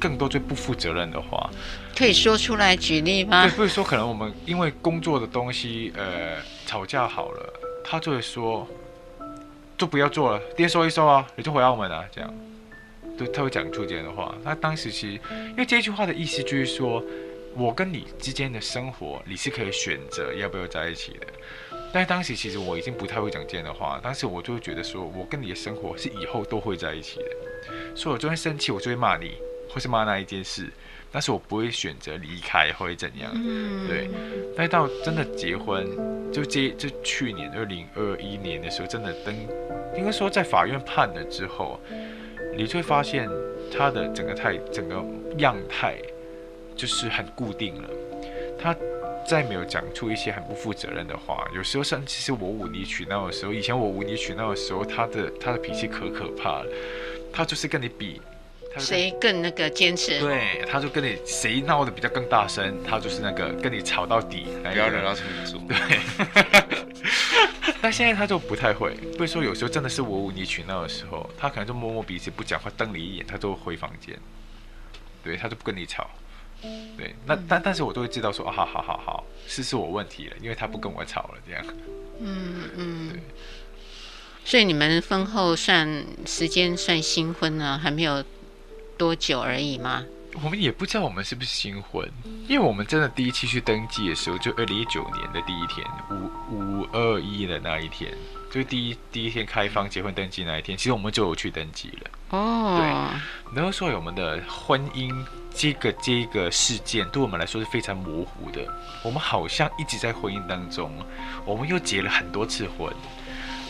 更多最不负责任的话。可以说出来举例吗？对，不是说可能我们因为工作的东西，呃，吵架好了，他就会说，就不要做了，店收一收啊，你就回澳门啊，这样。对，他会讲出这样的话。那当时其实，因为这句话的意思就是说。我跟你之间的生活，你是可以选择要不要在一起的。但当时其实我已经不太会讲这样的话，当时我就会觉得说，我跟你的生活是以后都会在一起的。所以我就会生气，我就会骂你，或是骂那一件事。但是我不会选择离开或者怎样。对。但到真的结婚，就这就去年二零二一年的时候，真的登，应该说在法院判了之后，你就会发现他的整个态，整个样态。就是很固定了，他再没有讲出一些很不负责任的话。有时候甚至是我无理取闹的时候，以前我无理取闹的时候，他的他的脾气可可怕了。他就是跟你比，谁更那个坚持？对，他就跟你谁闹得比较更大声，他就是那个跟你吵到底，不要惹到程度。对。但现在他就不太会，所以说有时候真的是我无理取闹的时候，他可能就摸摸鼻子不讲话，瞪你一眼，他就回房间。对，他就不跟你吵。对，那但但是我都会知道说，啊，好好好好，是是我问题了，因为他不跟我吵了，这样。嗯嗯。对。所以你们婚后算时间算新婚呢，还没有多久而已吗？我们也不知道我们是不是新婚，因为我们真的第一期去登记的时候，就二零一九年的第一天，五五二一的那一天，就第一第一天开放结婚登记那一天，其实我们就有去登记了。哦。对。然后所以我们的婚姻。这个这个事件对我们来说是非常模糊的。我们好像一直在婚姻当中，我们又结了很多次婚，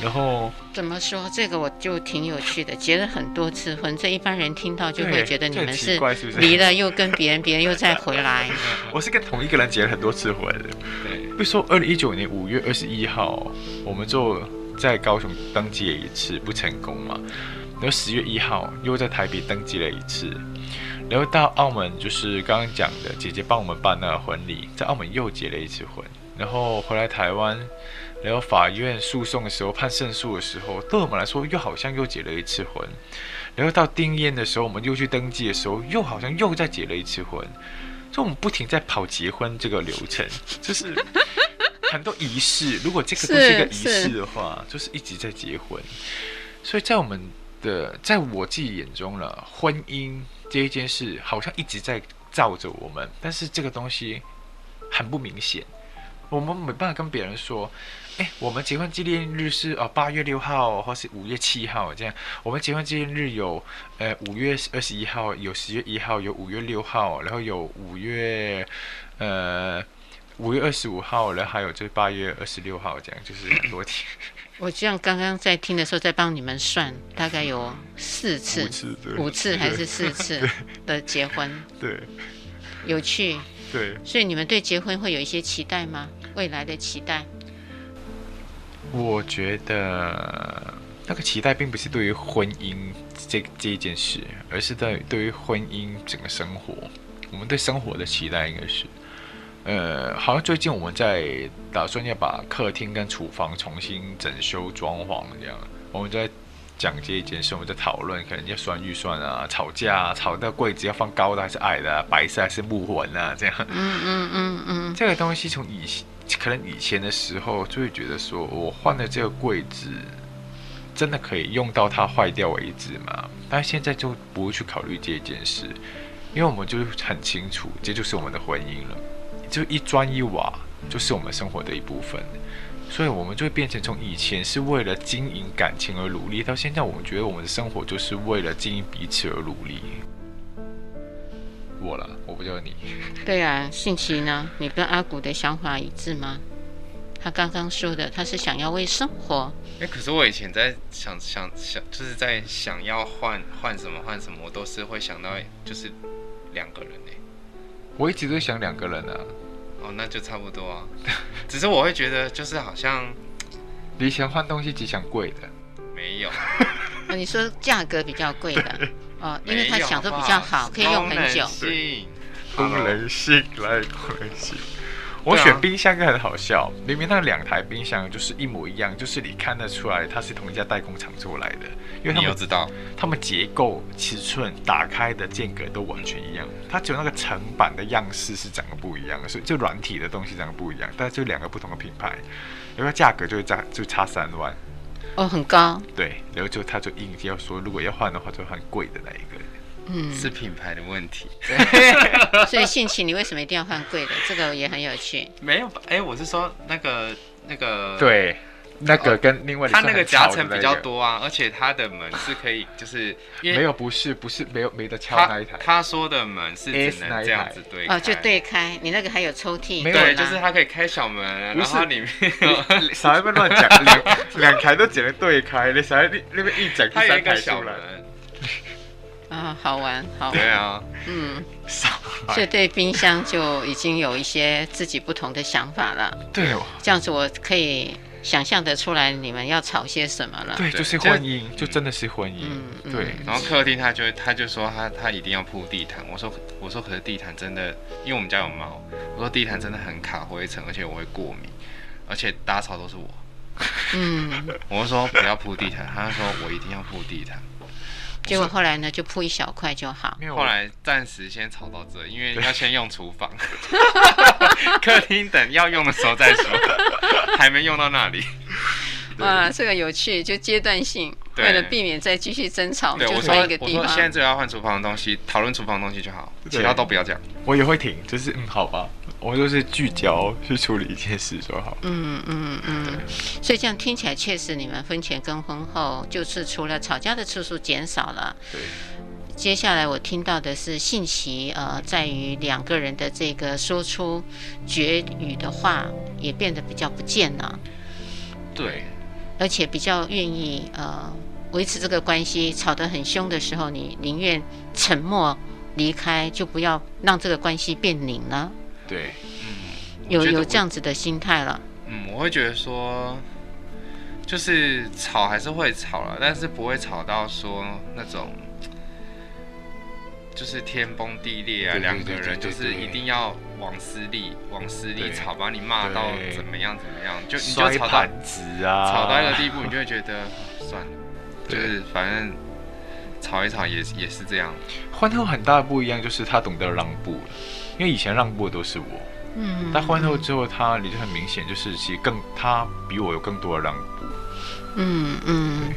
然后怎么说？这个我就挺有趣的，结了很多次婚，这一般人听到就会觉得你们是离了又跟别人，别人又再回来。我是跟同一个人结了很多次婚的。对，比如说二零一九年五月二十一号，我们就在高雄登记了一次，不成功嘛。然后十月一号又在台北登记了一次。然后到澳门，就是刚刚讲的姐姐帮我们办那个婚礼，在澳门又结了一次婚。然后回来台湾，然后法院诉讼的时候判胜诉的时候，对我们来说又好像又结了一次婚。然后到定宴的时候，我们又去登记的时候，又好像又再结了一次婚。所以我们不停在跑结婚这个流程，就是 很多仪式。如果这个都是一个仪式的话，就是一直在结婚。所以在我们的，在我自己眼中了，婚姻。这一件事好像一直在罩着我们，但是这个东西很不明显，我们没办法跟别人说，哎，我们结婚纪念日是哦八月六号，或是五月七号这样。我们结婚纪念日有呃五月二十一号，有十月一号，有五月六号，然后有五月呃五月二十五号，然后还有就是八月二十六号这样，就是很多天。我这样刚刚在听的时候，在帮你们算，大概有四次，五次，五次还是四次的结婚，对，有趣，对，所以你们对结婚会有一些期待吗？未来的期待？我觉得那个期待并不是对于婚姻这这一件事，而是在对于婚姻整个生活，我们对生活的期待应该是。呃，好像最近我们在打算要把客厅跟厨房重新整修装潢这样，我们在讲这一件事，我们在讨论可能要算预算啊，吵架啊，吵到柜子要放高的还是矮的啊，白色还是木纹啊，这样。嗯嗯嗯嗯。这个东西从以前可能以前的时候就会觉得说，我换了这个柜子，真的可以用到它坏掉为止吗？但现在就不会去考虑这件事，因为我们就很清楚，这就是我们的婚姻了。就一砖一瓦，就是我们生活的一部分，所以我们就会变成从以前是为了经营感情而努力，到现在我们觉得我们的生活就是为了经营彼此而努力。我了，我不知道你。对啊，信奇呢？你跟阿古的想法一致吗？他刚刚说的，他是想要为生活。哎，可是我以前在想想想，就是在想要换换什么换什么，我都是会想到就是两个人哎。我一直都想两个人啊。哦，那就差不多啊。只是我会觉得就是好像，离前换东西，只想贵的。没有。哦，你说价格比较贵的 哦，因为他想的比较好，可以用很久。功能性来功能性。我选冰箱就很好笑，明明那两台冰箱就是一模一样，就是你看得出来它是同一家代工厂做来的，因为他们知道，他们结构、尺寸、打开的间隔都完全一样，它只有那个层板的样式是长得不一样的，所以就软体的东西长得不一样，但是就两个不同的品牌，因为价格就会差就差三万，哦，很高，对，然后就他就硬要说，如果要换的话，就换贵的那一个。嗯，是品牌的问题。所以性情，你为什么一定要换贵的？这个也很有趣。没有，哎，我是说那个那个。对，那个跟另外它那个夹层比较多啊，而且它的门是可以，就是没有，不是不是没有没得敲那一台。他说的门是只能这样子对哦，就对开。你那个还有抽屉，对，就是它可以开小门，然后里面少一边乱讲，两两台都只能对开，你少那那边一整第三台出来。啊，好玩，好玩。对啊，嗯，所以对冰箱就已经有一些自己不同的想法了。对哦，这样子我可以想象得出来你们要吵些什么了。对，就是婚姻，就真的是婚姻。对，然后客厅他就他就说他他一定要铺地毯。我说我说可是地毯真的，因为我们家有猫，我说地毯真的很卡灰尘，而且我会过敏，而且打扫都是我。嗯，我就说不要铺地毯，他就说我一定要铺地毯。结果后来呢，就铺一小块就好。后来暂时先炒到这，因为要先用厨房，客厅等要用的时候再说，还没用到那里。哇，这个有趣，就阶段性，为了避免再继续争吵，就换一个地方。我现在只要换厨房的东西，讨论厨房的东西就好，其他都不要讲。我也会停，就是嗯，好吧。我就是聚焦去处理一件事就好。嗯嗯嗯。所以这样听起来，确实你们婚前跟婚后，就是除了吵架的次数减少了。对。接下来我听到的是信息，呃，在于两个人的这个说出绝语的话，也变得比较不见了。对。而且比较愿意呃维持这个关系，吵得很凶的时候，你宁愿沉默离开，就不要让这个关系变拧了。对，嗯，有有这样子的心态了。嗯，我会觉得说，就是吵还是会吵了，但是不会吵到说那种，就是天崩地裂啊，两个人就是一定要往死里往死里吵，把你骂到怎么样怎么样，就你就吵到吵到一个地步，你就会觉得算了，就是反正吵一吵也也是这样。婚后很大的不一样就是他懂得让步了。因为以前让步的都是我，嗯，但婚后之后，他你就很明显，就是其实更他比我有更多的让步，嗯嗯，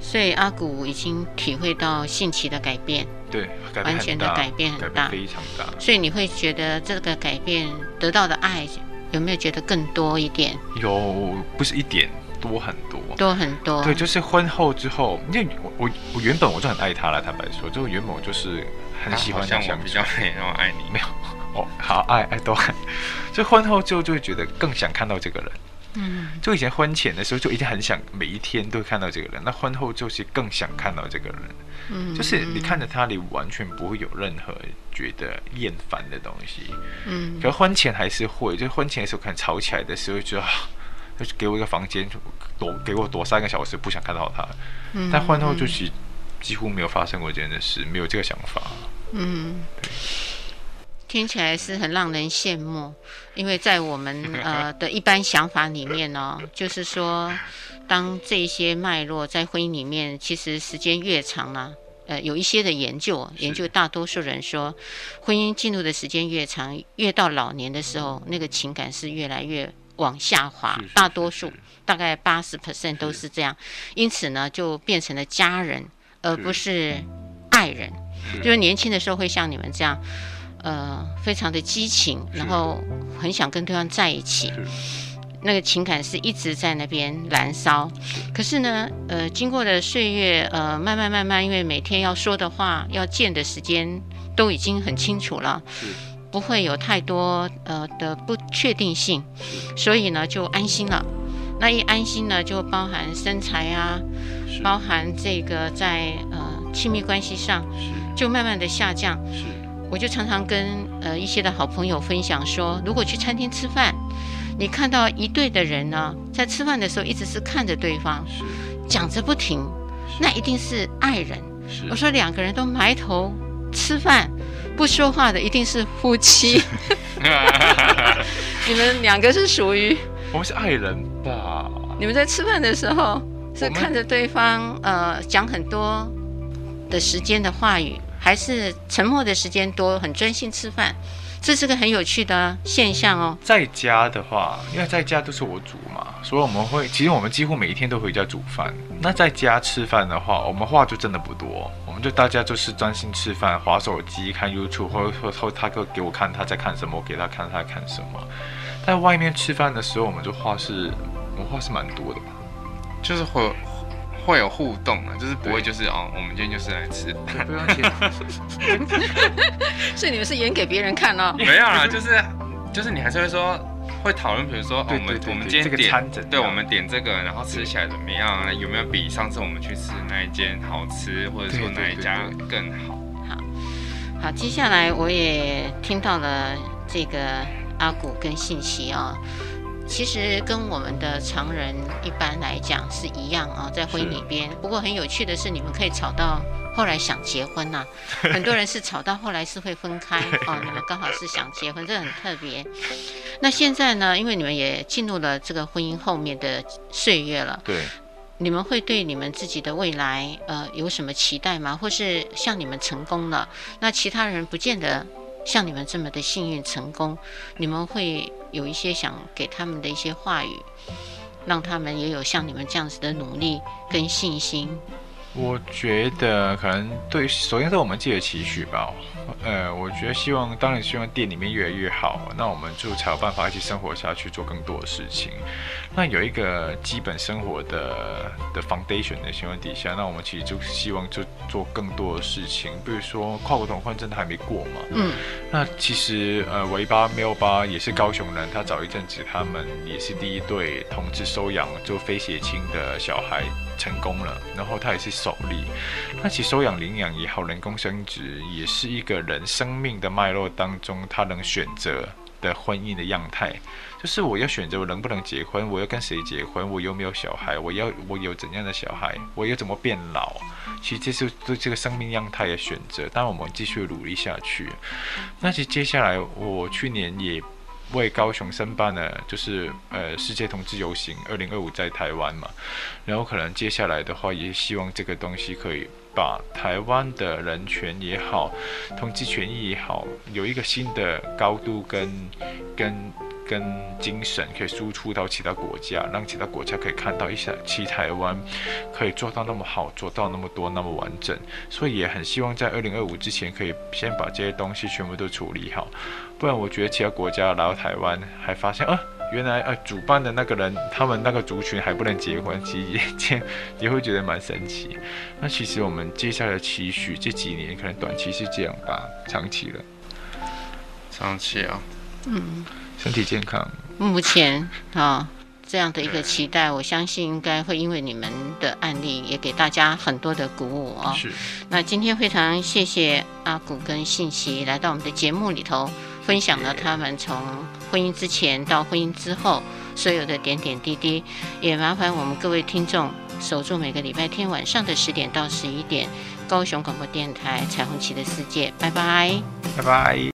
所以阿古已经体会到性情的改变，对，完全的改变很大，非常大。所以你会觉得这个改变得到的爱有没有觉得更多一点？有，不是一点，多很多，多很多。对，就是婚后之后，因为我我我原本我就很爱他了，坦白说，就原本我就是。很喜欢像我比较美，然后爱你，没有。哦，好爱爱都爱，就婚后就就会觉得更想看到这个人，嗯，就以前婚前的时候就一定很想每一天都看到这个人，那婚后就是更想看到这个人，嗯，就是你看着他，你完全不会有任何觉得厌烦的东西，嗯，可婚前还是会，就婚前的时候可能吵起来的时候就，就给我一个房间躲，给我躲三个小时，不想看到他，嗯，但婚后就是。几乎没有发生过这样的事，没有这个想法。嗯，听起来是很让人羡慕，因为在我们 呃的一般想法里面呢、哦，就是说，当这些脉络在婚姻里面，其实时间越长啊，呃，有一些的研究，研究大多数人说，婚姻进入的时间越长，越到老年的时候，那个情感是越来越往下滑，大多数大概八十 percent 都是这样，因此呢，就变成了家人。而不是爱人，就是年轻的时候会像你们这样，呃，非常的激情，然后很想跟对方在一起，那个情感是一直在那边燃烧。可是呢，呃，经过了岁月，呃，慢慢慢慢，因为每天要说的话、要见的时间都已经很清楚了，不会有太多呃的不确定性，所以呢就安心了。那一安心呢，就包含身材啊，包含这个在呃亲密关系上，就慢慢的下降。是，我就常常跟呃一些的好朋友分享说，如果去餐厅吃饭，你看到一对的人呢，在吃饭的时候一直是看着对方，讲着不停，那一定是爱人。我说两个人都埋头吃饭不说话的，一定是夫妻。你们两个是属于。我们是爱人吧？你们在吃饭的时候是看着对方，呃，讲很多的时间的话语，还是沉默的时间多，很专心吃饭？这是个很有趣的现象哦。在家的话，因为在家都是我煮嘛，所以我们会，其实我们几乎每一天都回家煮饭。那在家吃饭的话，我们话就真的不多，我们就大家就是专心吃饭，划手机、看 YouTube，或者说他给给我看他在看什么，我给他看他在看什么。在外面吃饭的时候，我们就话是，我们话是蛮多的吧，就是会会有互动啊，就是不会就是哦，我们今天就是来吃，不用钱。所以你们是演给别人看哦？没有啦，就是就是你还是会说会讨论，比如说哦，我们我们今天点，对，我们点这个，然后吃起来怎么样？有没有比上次我们去吃那一间好吃，或者说哪一家更好？好，好，接下来我也听到了这个。阿古跟信息啊，其实跟我们的常人一般来讲是一样啊，在婚姻里边。不过很有趣的是，你们可以吵到后来想结婚呐、啊。很多人是吵到后来是会分开哦，你们刚好是想结婚，这很特别。那现在呢，因为你们也进入了这个婚姻后面的岁月了，对，你们会对你们自己的未来呃有什么期待吗？或是像你们成功了，那其他人不见得。像你们这么的幸运成功，你们会有一些想给他们的一些话语，让他们也有像你们这样子的努力跟信心。我觉得可能对，首先是我们自己的期许吧。呃，我觉得希望，当然希望店里面越来越好，那我们就才有办法一起生活下去，做更多的事情。那有一个基本生活的的 foundation 的情况底下，那我们其实就希望就做更多的事情，比如说跨国同婚真的还没过嘛。嗯。那其实呃，维巴、缪巴也是高雄人，他早一阵子他们也是第一对同志收养就非血亲的小孩成功了，然后他也是首例。那其实收养领养也好，人工生殖也是一个人生命的脉络当中，他能选择的婚姻的样态，就是我要选择我能不能结婚，我要跟谁结婚，我有没有小孩，我要我有怎样的小孩，我要怎么变老，其实这是对这个生命样态的选择。但我们继续努力下去。那其实接下来我去年也。为高雄申办了，就是呃世界同志游行，二零二五在台湾嘛，然后可能接下来的话，也希望这个东西可以把台湾的人权也好，同志权益也好，有一个新的高度跟跟。跟精神可以输出到其他国家，让其他国家可以看到一下，其台湾可以做到那么好，做到那么多，那么完整。所以也很希望在二零二五之前，可以先把这些东西全部都处理好。不然，我觉得其他国家来到台湾，还发现啊，原来呃主办的那个人，他们那个族群还不能结婚，其实也也会觉得蛮神奇。那其实我们接下来的期许，这几年可能短期是这样吧，长期了，长期啊，嗯。身体健康。目前啊、哦，这样的一个期待，我相信应该会因为你们的案例，也给大家很多的鼓舞啊、哦。是。那今天非常谢谢阿古跟信息来到我们的节目里头，分享了他们从婚姻之前到婚姻之后所有的点点滴滴。也麻烦我们各位听众守住每个礼拜天晚上的十点到十一点，高雄广播电台彩虹旗的世界，拜拜，拜拜。